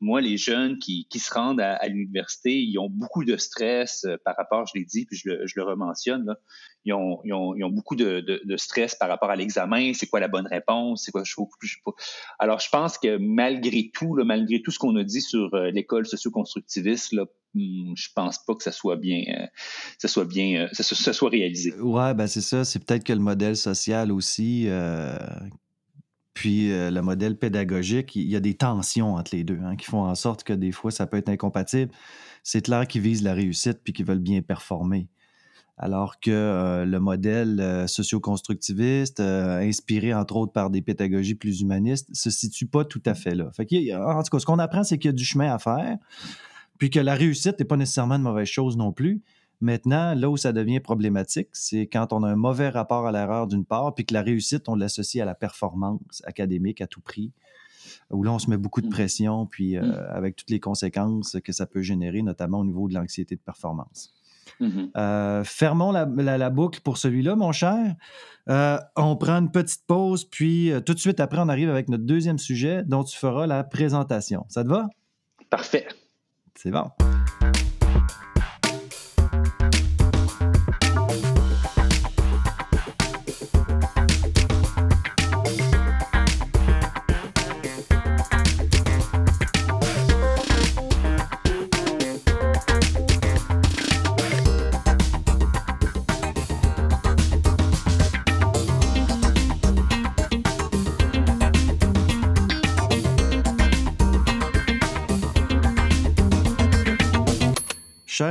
moi, les jeunes qui, se rendent à, l'université, ils ont beaucoup de stress par rapport, je l'ai dit, puis je le, je le rementionne, là, ils ont, beaucoup de, stress par rapport à l'examen, c'est quoi la bonne réponse, c'est quoi je, je, Alors, je pense que malgré tout, malgré tout ce qu'on a dit sur euh, l'école socio-constructiviste, là, hmm, je pense pas que ça soit bien, euh, ça soit bien, euh, ça, soit réalisé. Ouais, ben c'est ça. C'est peut-être que le modèle social aussi, puis le modèle pédagogique, il y a des tensions entre les deux, hein, qui font en sorte que des fois ça peut être incompatible. C'est clair qu'ils visent la réussite puis qu'ils veulent bien performer alors que euh, le modèle euh, socio-constructiviste, euh, inspiré entre autres par des pédagogies plus humanistes, se situe pas tout à fait là. en tout cas, ce qu'on apprend, c'est qu'il y a du chemin à faire, puis que la réussite n'est pas nécessairement une mauvaise chose non plus. Maintenant, là où ça devient problématique, c'est quand on a un mauvais rapport à l'erreur d'une part, puis que la réussite, on l'associe à la performance académique à tout prix, où là, on se met beaucoup de mmh. pression, puis mmh. avec toutes les conséquences que ça peut générer, notamment au niveau de l'anxiété de performance. Mm-hmm. Euh, fermons la, boucle pour celui-là, mon cher. Euh, on prend une petite pause, puis euh, tout de suite après, on arrive avec notre deuxième sujet dont tu feras la présentation. Ça te va? Parfait. C'est bon.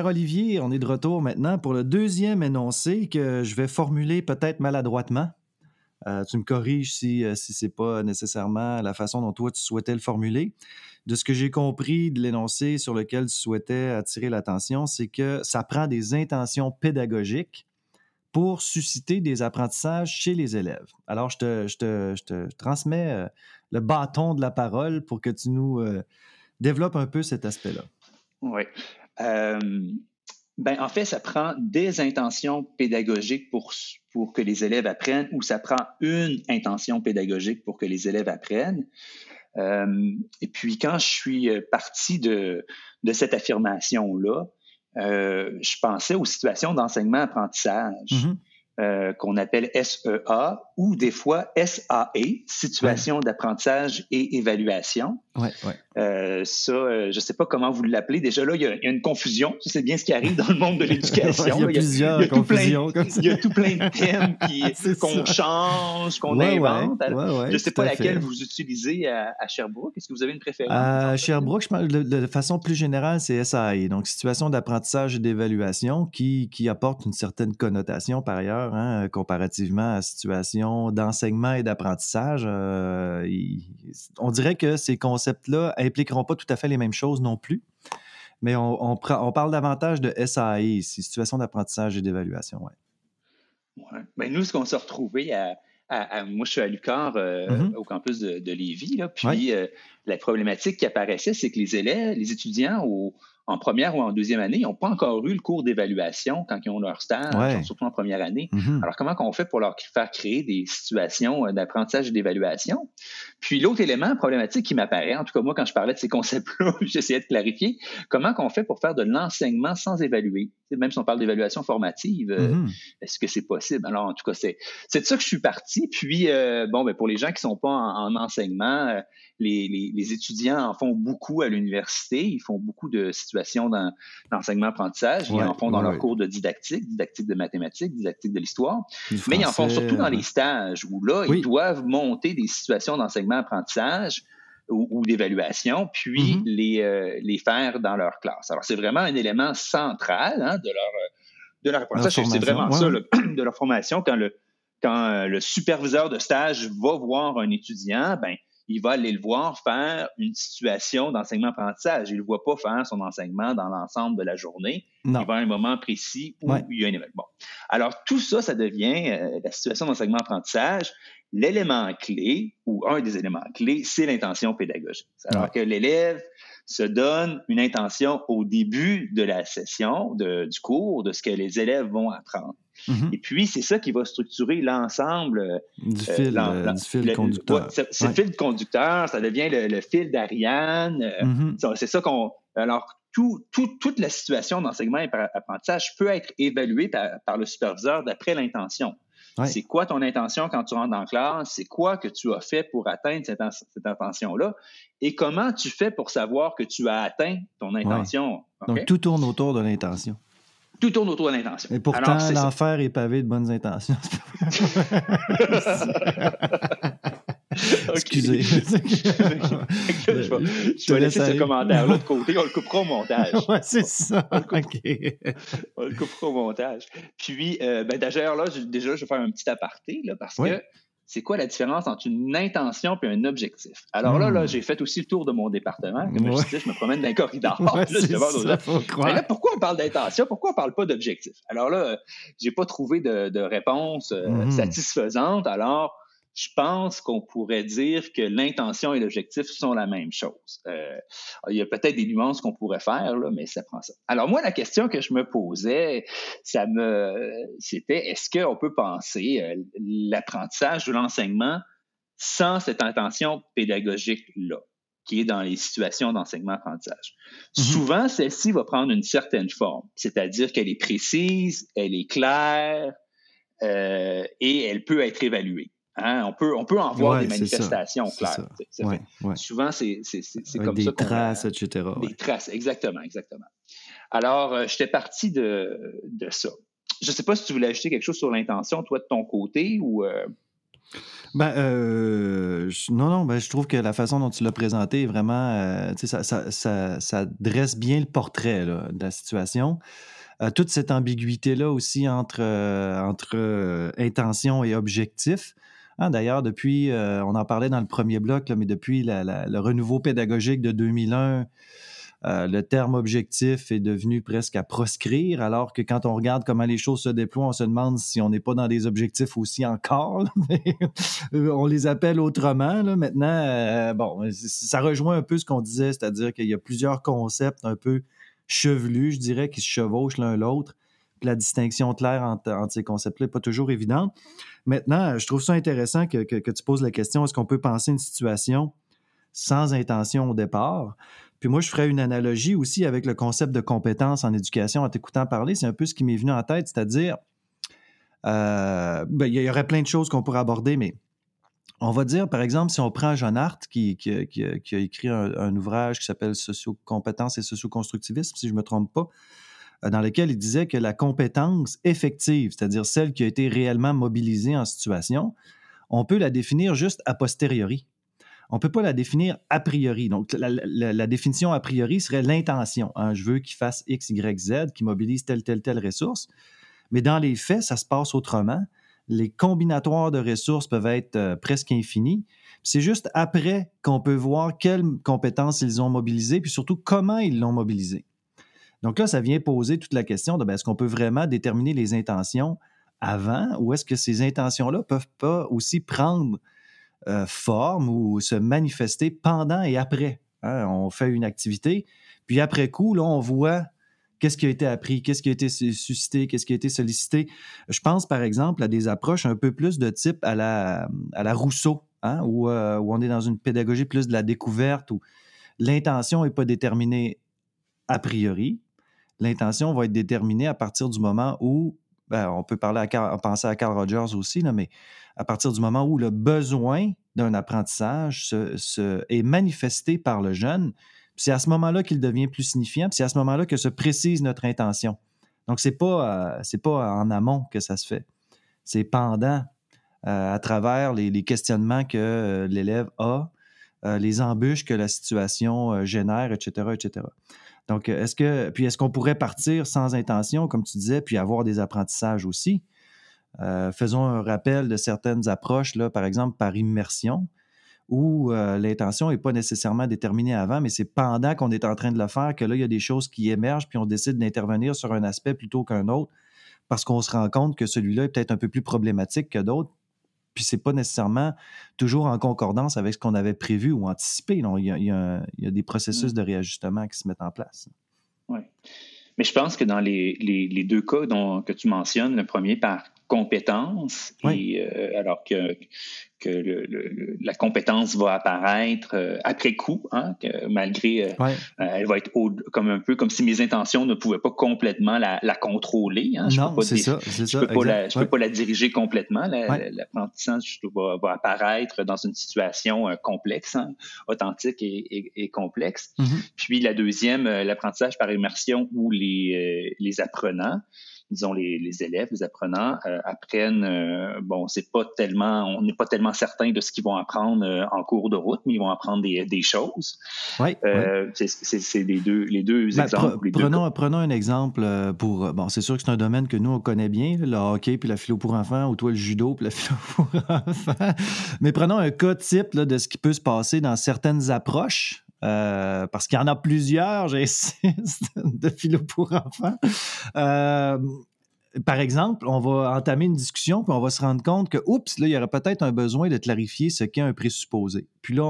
Olivier, on est de retour maintenant pour le deuxième énoncé que je vais formuler peut-être maladroitement. Euh, tu me corriges si, euh, si ce n'est pas nécessairement la façon dont toi tu souhaitais le formuler. De ce que j'ai compris de l'énoncé sur lequel tu souhaitais attirer l'attention, c'est que ça prend des intentions pédagogiques pour susciter des apprentissages chez les élèves. Alors, je te, je te, je te transmets euh, le bâton de la parole pour que tu nous développes un peu cet aspect-là. Oui. Euh, ben, en fait, ça prend des intentions pédagogiques pour, pour que les élèves apprennent ou ça prend une intention pédagogique pour que les élèves apprennent. Euh, et puis, quand je suis parti de, de cette affirmation-là, je pensais aux situations d'enseignement-apprentissage. Mm-hmm. Euh, qu'on appelle SEA ou des fois SAE, situation d'apprentissage et évaluation. Ouais, ouais. Euh, ça, euh, je ne sais pas comment vous l'appelez. Déjà là, il y, a, une confusion. C'est bien ce qui arrive dans le monde de <laughs> l'éducation. il y a plusieurs confusions. Il y a tout plein de thèmes <laughs> qu'on change, qu'on invente. je ne sais pas laquelle vous utilisez à, Sherbrooke. Est-ce que vous avez une préférence? À Sherbrooke, je parle de, façon plus générale, c'est SAE, donc situation d'apprentissage et d'évaluation qui, qui apporte une certaine connotation par ailleurs, hein, comparativement à la d'enseignement et d'apprentissage. Euh, on dirait que ces concepts-là impliqueront pas tout à fait les mêmes choses non plus. Mais on, parle davantage de SAE ici, situation d'apprentissage et d'évaluation. Ouais. Ouais. Ben, nous, ce qu'on s'est retrouvé à, moi, je suis à Lucar, euh, mm-hmm. au campus de, Lévis. puis euh, la problématique qui apparaissait, c'est que les élèves, les étudiants au, en première ou en deuxième année, ils n'ont pas encore eu le cours d'évaluation quand ils ont leur stage, surtout en première année. Mm-hmm. Alors, comment on fait pour leur faire créer des situations euh, d'apprentissage et d'évaluation? Puis, l'autre élément problématique qui m'apparaît, en tout cas, moi, quand je parlais de ces concepts-là, <laughs> j'essayais de clarifier, comment qu'on fait pour faire de l'enseignement sans évaluer? Même si on parle d'évaluation formative, euh, mm-hmm. est-ce que c'est possible? Alors, en tout cas, c'est de ça que je suis parti. Puis, euh, bon, ben, pour les gens qui ne sont pas en, enseignement, les, les, étudiants en font beaucoup à l'université. Ils font beaucoup de situations d'enseignement-apprentissage. ils en font dans leurs cours de didactique, didactique de mathématiques, didactique de l'histoire. Mais ils en font surtout dans les stages où là, ils doivent monter des situations d'enseignement-apprentissage ou, d'évaluation, puis mm-hmm. les, euh, les faire dans leur classe. Alors, c'est vraiment un élément central hein, de leur de leur apprentissage. C'est vraiment ça, <clears throat> de leur formation. Quand le, quand euh, le superviseur de stage va voir un étudiant, ben, il va aller le voir faire une situation d'enseignement-apprentissage. Il ne le voit pas faire son enseignement dans l'ensemble de la journée. Il va à un moment précis où il y a un événement. Alors, tout ça, ça devient euh, la situation d'enseignement-apprentissage. L'élément clé, ou un des éléments clés, c'est l'intention pédagogique. Alors que l'élève se donne une intention au début de la session, du cours, de ce que les élèves vont apprendre. Mm-hmm. Et puis, c'est ça qui va structurer l'ensemble du euh, fil, euh, conducteur. C'est le fil conducteur, ça devient le, fil d'Ariane. Euh, mm-hmm. C'est ça qu'on. Alors, tout, toute la situation d'enseignement et apprentissage peut être évaluée par, le superviseur d'après l'intention. C'est quoi ton intention quand tu rentres en classe? C'est quoi que tu as fait pour atteindre cette, intention-là? Et comment tu fais pour savoir que tu as atteint ton intention? Donc, tout tourne autour de l'intention. Tout tourne autour de l'intention. Et pourtant, l'enfer est pavé de bonnes intentions. <laughs> Excusez. <laughs> je vais, laisser ce commentaire-là de <laughs> côté. On le coupera au montage. ouais, c'est ça. On le, coupera, au montage. Puis, euh, ben, d'ailleurs, là, déjà, je vais faire un petit aparté, là, parce que c'est quoi la différence entre une intention et un objectif? Alors là, là hmm. j'ai fait aussi le tour de mon département. Comme je disais, je me promène dans un corridor. <laughs> là, Mais là, pourquoi on parle d'intention? Pourquoi on ne parle pas d'objectif? Alors là, j'ai pas trouvé de, réponse euh, hmm. satisfaisante. Alors, je pense qu'on pourrait dire que l'intention et l'objectif sont la même chose. Euh, il y a peut-être des nuances qu'on pourrait faire, là, mais ça prend ça. Alors moi, la question que je me posais, ça me, c'était est-ce qu'on peut penser euh, l'apprentissage de l'enseignement sans cette intention pédagogique-là? qui est dans les situations d'enseignement-apprentissage? Mm-hmm. Souvent, celle-ci va prendre une certaine forme, c'est-à-dire qu'elle est précise, elle est claire euh, et elle peut être évaluée. Hein, on, peut, on peut en voir des manifestations claires. Souvent, c'est comme des ça. Des traces, etc. Des traces, exactement, exactement. Alors, euh, j'étais parti de, de, ça. Je ne sais pas si tu voulais ajouter quelque chose sur l'intention, toi, de ton côté, ou... Euh... Ben, euh, non, non, ben, je trouve que la façon dont tu l'as présenté est vraiment, euh, ça, ça, ça, ça, dresse bien le portrait là, de la situation. toute cette ambiguïté-là aussi entre, entre intention et objectif. Ah, d'ailleurs, depuis, euh, on en parlait dans le premier bloc, mais depuis le renouveau pédagogique de 2001, euh, le terme objectif est devenu presque à proscrire, alors que quand on regarde comment les choses se déploient, on se demande si on n'est pas dans des objectifs aussi encore. <laughs> on les appelle autrement. Maintenant, euh, bon, ça rejoint un peu ce qu'on disait, c'est-à-dire qu'il y a plusieurs concepts un peu chevelus, je dirais, qui se chevauchent l'un l'autre la distinction claire entre, ces concepts-là n'est pas toujours évidente. Maintenant, je trouve ça intéressant que, tu poses la question est-ce qu'on peut penser une situation sans intention au départ? Puis moi, je ferais une analogie aussi avec le concept de compétence en éducation en t'écoutant parler. C'est un peu ce qui m'est venu en tête, c'est-à-dire, euh, ben, il y aurait plein de choses qu'on pourrait aborder, mais on va dire, par exemple, si on prend John Hart, qui, qui, a écrit un, ouvrage qui s'appelle Socio-compétence et socio-constructivisme, si je ne me trompe pas, dans lequel il disait que la compétence effective, c'est-à-dire celle qui a été réellement mobilisée en situation, on peut la définir juste a posteriori. On ne peut pas la définir a priori. Donc, la, définition a priori serait l'intention. Hein. Je veux qu'il fasse X, Y, Z, qu'il mobilise telle, telle, telle ressource. Mais dans les faits, ça se passe autrement. Les combinatoires de ressources peuvent être euh, presque infinis. C'est juste après qu'on peut voir quelles compétences ils ont mobilisées, puis surtout comment ils l'ont mobilisé. Donc là, ça vient poser toute la question de ben, est-ce qu'on peut vraiment déterminer les intentions avant ou est-ce que ces intentions-là peuvent pas aussi prendre euh, forme ou se manifester pendant et après? Hein? On fait une activité, puis après coup, là, on voit qu'est-ce qui a été appris, qu'est-ce qui a été suscité, qu'est-ce qui a été sollicité. Je pense, par exemple, à des approches un peu plus de type à la, à la Rousseau, hein? euh, où, on est dans une pédagogie plus de la découverte, où l'intention n'est pas déterminée a priori, l'intention va être déterminée à partir du moment où, ben, on peut parler à penser à Carl Rogers aussi, là, mais à partir du moment où le besoin d'un apprentissage se, est manifesté par le jeune, c'est à ce moment-là qu'il devient plus signifiant, c'est à ce moment-là que se précise notre intention. Donc, ce n'est pas, euh, pas en amont que ça se fait. C'est pendant, euh, à travers les, questionnements que euh, l'élève a, les embûches que la situation génère, etc., etc. Donc, est-ce que, puis est-ce qu'on pourrait partir sans intention, comme tu disais, puis avoir des apprentissages aussi? Euh, faisons un rappel de certaines approches, là, par exemple par immersion, où euh, l'intention n'est pas nécessairement déterminée avant, mais c'est pendant qu'on est en train de le faire que là, il y a des choses qui émergent, puis on décide d'intervenir sur un aspect plutôt qu'un autre, parce qu'on se rend compte que celui-là est peut-être un peu plus problématique que d'autres, puis c'est pas nécessairement toujours en concordance avec ce qu'on avait prévu ou anticipé. Il, y a, des processus mm. de réajustement qui se mettent en place. Oui. Mais je pense que dans les, deux cas dont, que tu mentionnes, le premier par compétence, et, euh, alors que, que le, la compétence va apparaître euh, après coup, hein, que malgré, euh, elle va être comme un peu comme si mes intentions ne pouvaient pas complètement la, la contrôler. Hein. Je non, c'est ça, Je ne peux, pas la, je peux pas la diriger complètement. L'apprentissage va, va, apparaître dans une situation complexe, hein, authentique et, et, complexe. Mm-hmm. Puis la deuxième, l'apprentissage par immersion où les, les apprenants disons, les, les élèves, les apprenants euh, apprennent, euh, bon, c'est pas tellement, on n'est pas tellement certain de ce qu'ils vont apprendre euh, en cours de route, mais ils vont apprendre des, des choses. Oui. C'est les deux, les deux ben, exemples. prenons, prenons un exemple pour, bon, c'est sûr que c'est un domaine que nous, on connaît bien, le hockey puis la philo pour enfants, ou toi, le judo puis la <laughs> philo pour enfants. Mais prenons un cas type là, de ce qui peut se passer dans certaines approches euh, parce qu'il y en a plusieurs, <laughs> j'insiste, de philo pour enfants. Euh, par exemple, on va entamer une discussion, puis on va se rendre compte que, oups, là, il y aurait peut-être un besoin de clarifier ce qu'est un présupposé. Puis là,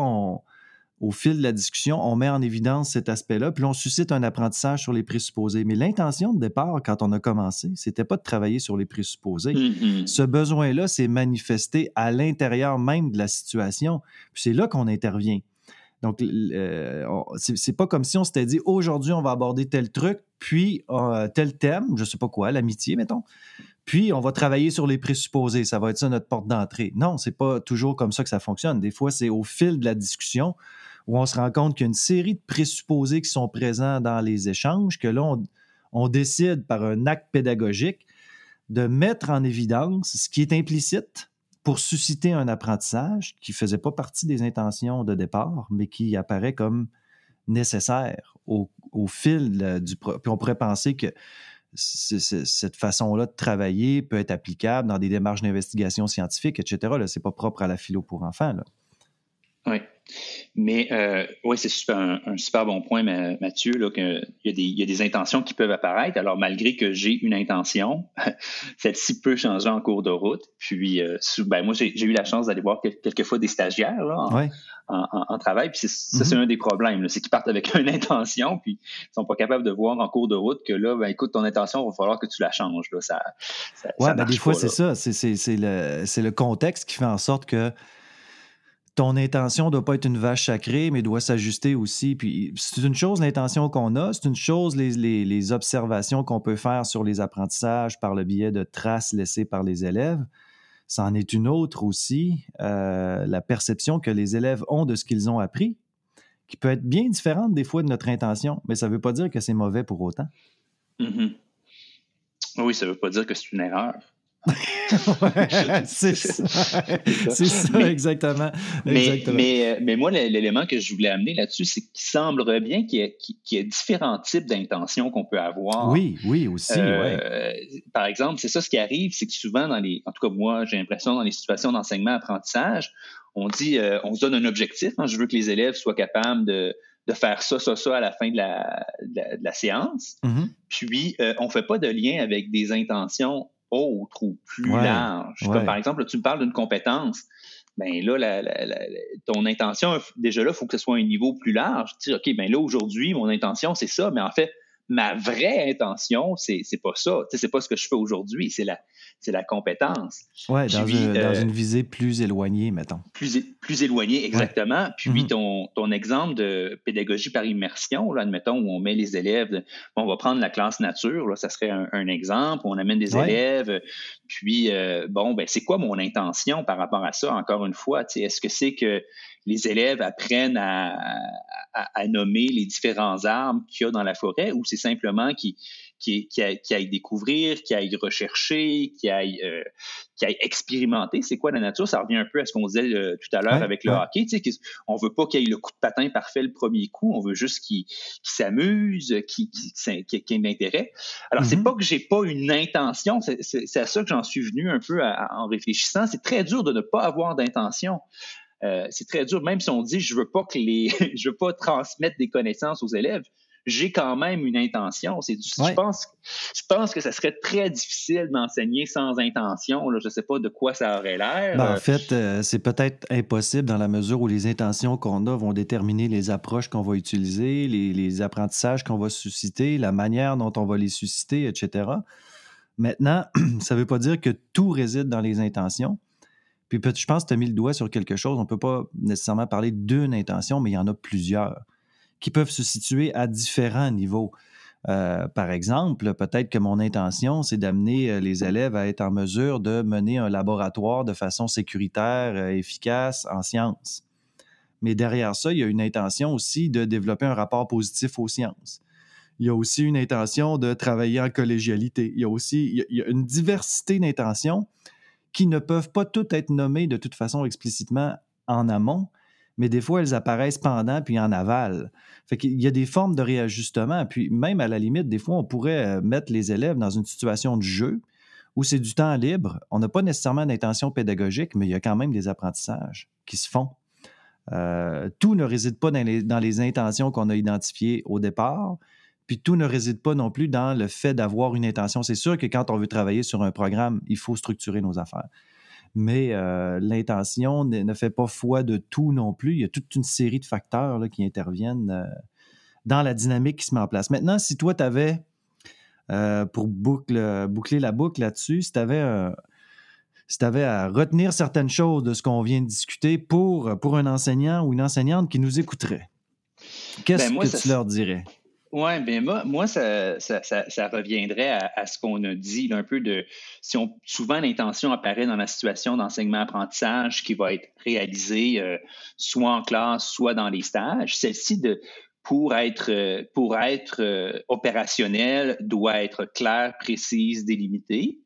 au fil de la discussion, on met en évidence cet aspect-là, puis on suscite un apprentissage sur les présupposés. Mais l'intention de départ, quand on a commencé, c'était pas de travailler sur les présupposés. Mm-hmm. Ce besoin-là s'est manifesté à l'intérieur même de la situation, puis c'est là qu'on intervient. Donc, c'est pas comme si on s'était dit aujourd'hui, on va aborder tel truc, puis euh, tel thème, je sais pas quoi, l'amitié, mettons. Puis, on va travailler sur les présupposés. Ça va être ça notre porte d'entrée. Non, c'est pas toujours comme ça que ça fonctionne. Des fois, c'est au fil de la discussion où on se rend compte qu'il y a une série de présupposés qui sont présents dans les échanges, que là, on décide par un acte pédagogique de mettre en évidence ce qui est implicite pour susciter un apprentissage qui ne faisait pas partie des intentions de départ, mais qui apparaît comme nécessaire au, fil du... Puis on pourrait penser que cette façon-là de travailler peut être applicable dans des démarches d'investigation scientifique, etc. Ce n'est pas propre à la philo pour enfants. Là. Oui. Mais euh, oui, c'est un, super bon point, Mathieu, là, qu'il y, a des, il y a des intentions qui peuvent apparaître. Alors, malgré que j'ai une intention, <laughs> celle-ci peut changer en cours de route. Puis, euh, ben, moi, j'ai eu la chance d'aller voir quelquefois des stagiaires là, en, travail. Puis, ça, c'est mm-hmm. un des problèmes. C'est qu'ils partent avec <laughs> une intention, puis ils sont pas capables de voir en cours de route que là, ben, écoute, ton intention, il va falloir que tu la changes. Là. Ça, ça, ben, des fois, c'est ça. C'est le, le contexte qui fait en sorte que ton intention ne doit pas être une vache sacrée, mais doit s'ajuster aussi. Puis c'est une chose l'intention qu'on a, c'est une chose les, observations qu'on peut faire sur les apprentissages par le biais de traces laissées par les élèves. C'en est une autre aussi, euh, la perception que les élèves ont de ce qu'ils ont appris, qui peut être bien différente des fois de notre intention, mais ça ne veut pas dire que c'est mauvais pour autant. Mm-hmm. Oui, ça ne veut pas dire que c'est une erreur. <laughs> c'est ça, exactement. Mais, Mais, euh, mais, moi, l'élément que je voulais amener là-dessus, c'est qu'il semblerait bien qu'il y, ait différents types d'intentions qu'on peut avoir. Oui, oui, aussi. Euh, par exemple, c'est ça ce qui arrive, c'est que souvent, dans les, en tout cas, moi, j'ai l'impression, dans les situations d'enseignement-apprentissage, on dit, euh, on se donne un objectif. Hein, je veux que les élèves soient capables de, de faire ça, ça, ça à la fin de la, de la, séance. Mm-hmm. Puis, on ne fait pas de lien avec des intentions autre ou plus large. Comme par exemple, tu me parles d'une compétence. Ben là, ton intention, déjà là, il faut que ce soit un niveau plus large. Tu dis, OK, ben là, aujourd'hui, mon intention, c'est ça, mais en fait, ma vraie intention, c'est, c'est pas ça. Tu sais, c'est pas ce que je fais aujourd'hui, c'est la, c'est la compétence. Oui, dans, euh, une visée plus éloignée, mettons. Plus, plus éloignée, exactement. Puis mm-hmm. ton, ton exemple de pédagogie par immersion, là, admettons, où on met les élèves, on va prendre la classe nature, là, ça serait un, exemple, on amène des élèves, puis euh, bon, ben c'est quoi mon intention par rapport à ça, encore une fois? Est-ce que c'est que les élèves apprennent à, à, nommer les différents arbres qu'il y a dans la forêt ou c'est simplement qu'ils qui, qui, aille découvrir, qui aille rechercher, qui aille, euh, qui aille expérimenter c'est quoi la nature. Ça revient un peu à ce qu'on disait euh, tout à l'heure avec le hockey. Tu sais, on veut pas qu'il ait le coup de patin parfait le premier coup, on veut juste qu'il s'amuse, qu'il qu ait de l'intérêt. Alors, c'est mm-hmm. pas que j'ai pas une intention, c'est à ça que j'en suis venu un peu en réfléchissant. C'est très dur de ne pas avoir d'intention. Euh, c'est très dur, même si on dit je veux pas que les, <laughs> je veux pas transmettre des connaissances aux élèves j'ai quand même une intention. C'est, je, pense, je pense que ça serait très difficile d'enseigner sans intention. Là. Je ne sais pas de quoi ça aurait l'air. Ben, en fait, euh, c'est peut-être impossible dans la mesure où les intentions qu'on a vont déterminer les approches qu'on va utiliser, les, apprentissages qu'on va susciter, la manière dont on va les susciter, etc. Maintenant, <clears throat> ça ne veut pas dire que tout réside dans les intentions. Puis je pense que tu as mis le doigt sur quelque chose. On ne peut pas nécessairement parler d'une intention, mais il y en a plusieurs qui peuvent se situer à différents niveaux. Euh, par exemple, peut-être que mon intention, c'est d'amener euh, les élèves à être en mesure de mener un laboratoire de façon sécuritaire, euh, efficace en sciences. Mais derrière ça, il y a une intention aussi de développer un rapport positif aux sciences. Il y a aussi une intention de travailler en collégialité. Il y a aussi une diversité d'intentions qui ne peuvent pas toutes être nommées de toute façon explicitement en amont, mais des fois, elles apparaissent pendant puis en aval. Fait qu'il y a des formes de réajustement. Puis même à la limite, des fois, on pourrait euh, mettre les élèves dans une situation de jeu où c'est du temps libre. On n'a pas nécessairement d'intention pédagogique, mais il y a quand même des apprentissages qui se font. Euh, tout ne réside pas dans les, dans les intentions qu'on a identifiées au départ, puis tout ne réside pas non plus dans le fait d'avoir une intention. C'est sûr que quand on veut travailler sur un programme, il faut structurer nos affaires mais euh, l'intention ne, fait pas foi de tout non plus. Il y a toute une série de facteurs qui interviennent euh, dans la dynamique qui se met en place. Maintenant, si toi, tu avais, euh, pour boucler la boucle là-dessus, si tu avais, à retenir certaines choses de ce qu'on vient de discuter pour, pour un enseignant ou une enseignante qui nous écouterait, qu'est-ce ben, que tu leur dirais? Oui, bien moi, moi ça, ça, ça, reviendrait à, ce qu'on a dit, un peu de si on souvent l'intention apparaît dans la situation d'enseignement-apprentissage qui va être réalisée euh, soit en classe, soit dans les stages, celle-ci de pour être pour être euh, opérationnelle doit être claire, précise, délimitée.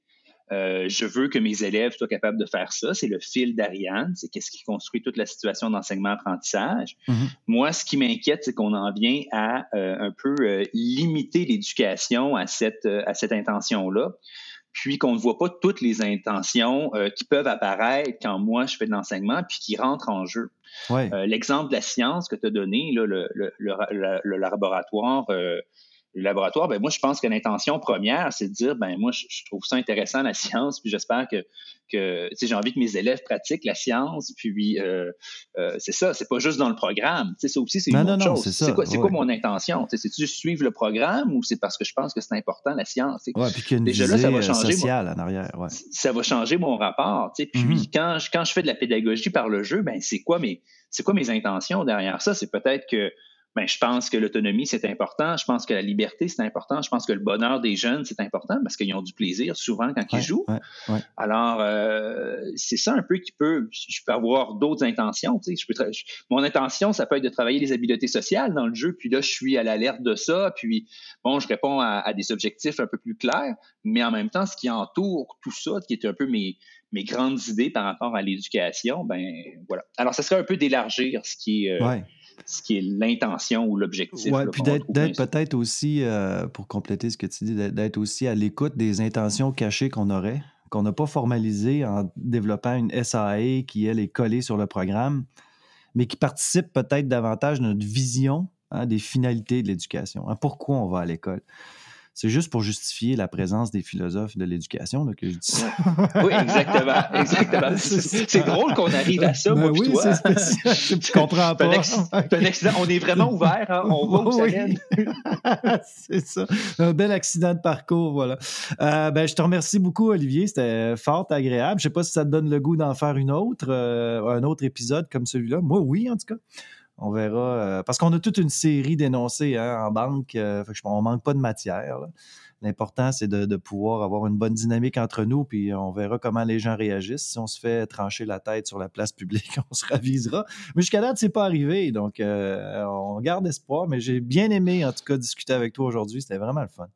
Euh, je veux que mes élèves soient capables de faire ça. C'est le fil d'Ariane. C'est qu'est-ce qui construit toute la situation d'enseignement-apprentissage. Mm-hmm. Moi, ce qui m'inquiète, c'est qu'on en vient à euh, un peu euh, limiter l'éducation à cette, à cette intention-là puis qu'on ne voit pas toutes les intentions qui peuvent apparaître quand moi je fais de l'enseignement, puis qui rentrent en jeu. L'exemple de la science que tu as donné, là, le, le, le, le, laboratoire le laboratoire, ben moi, je pense que l'intention première, c'est de dire, ben moi, je, trouve ça intéressant, la <laughs> science, puis j'espère que, que j'ai envie que mes élèves pratiquent la science, puis euh, euh, c'est ça, c'est pas juste dans le programme, ça aussi, c'est une autre chose. C'est quoi, quoi, mon intention? C'est-tu suivre le programme ou c'est parce que je pense que c'est important, la science? Ouais, puis qu'il y a une Déjà là, ça va changer. Sociale en arrière, ouais. Ça va changer mon rapport. Puis mm-hmm. quand, je, quand je fais de la pédagogie par le jeu, ben c'est quoi mes, c'est quoi mes intentions derrière ça? C'est peut-être que ben, je pense que l'autonomie, c'est important. Je pense que la liberté, c'est important. Je pense que le bonheur des jeunes, c'est important parce qu'ils ont du plaisir souvent quand ils jouent. Alors, euh, c'est ça un peu qui peut, je peux avoir d'autres intentions. Tu sais, je peux mon intention, ça peut être de travailler les habiletés sociales dans le jeu. Puis là, je suis à l'alerte de ça. Puis, bon, je réponds à, des objectifs un peu plus clairs. Mais en même temps, ce qui entoure tout ça, qui est un peu mes, mes grandes idées par rapport à l'éducation, ben voilà. Alors, ça serait un peu d'élargir ce qui est... Euh, ce qui est l'intention ou l'objectif. Oui, puis d'être peut-être aussi, euh, pour compléter ce que tu dis, d'être aussi à l'écoute des intentions cachées qu'on aurait, qu'on n'a pas formalisées en développant une SAE qui, elle, est collée sur le programme, mais qui participe peut-être davantage de notre vision hein, des finalités de l'éducation. Hein. pourquoi on va à l'école? C'est juste pour justifier la présence des philosophes de l'éducation que je dis ça. <laughs> oui, exactement. exactement. <laughs> C'est drôle qu'on arrive à ça, ben moi oui, toi. Spécial. tu comprends <laughs> pas. Un accident. On est vraiment ouvert. Hein? On va où oui. C'est ça. Un bel accident de parcours, voilà. Euh, ben, je te remercie beaucoup, Olivier. C'était fort agréable. Je ne sais pas si ça te donne le goût d'en faire une autre, euh, un autre épisode comme celui-là. Moi, oui, en tout cas. On verra. Euh, parce qu'on a toute une série d'énoncés hein, en banque. Euh, on ne manque pas de matière. L'important, c'est de, pouvoir avoir une bonne dynamique entre nous, puis on verra comment les gens réagissent. Si on se fait trancher la tête sur la place publique, <laughs> on se ravisera. Mais jusqu'à date, c'est pas arrivé, donc euh, on garde espoir. Mais j'ai bien aimé, en tout cas, discuter avec toi aujourd'hui. C'était vraiment le fun.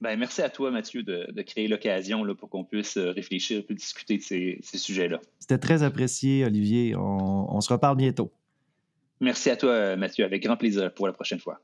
Ben, merci à toi, Mathieu, de, créer l'occasion pour qu'on puisse réfléchir et discuter de ces, sujets-là. C'était très apprécié, Olivier. on se reparle bientôt. Merci à toi, Mathieu. Avec grand plaisir pour la prochaine fois.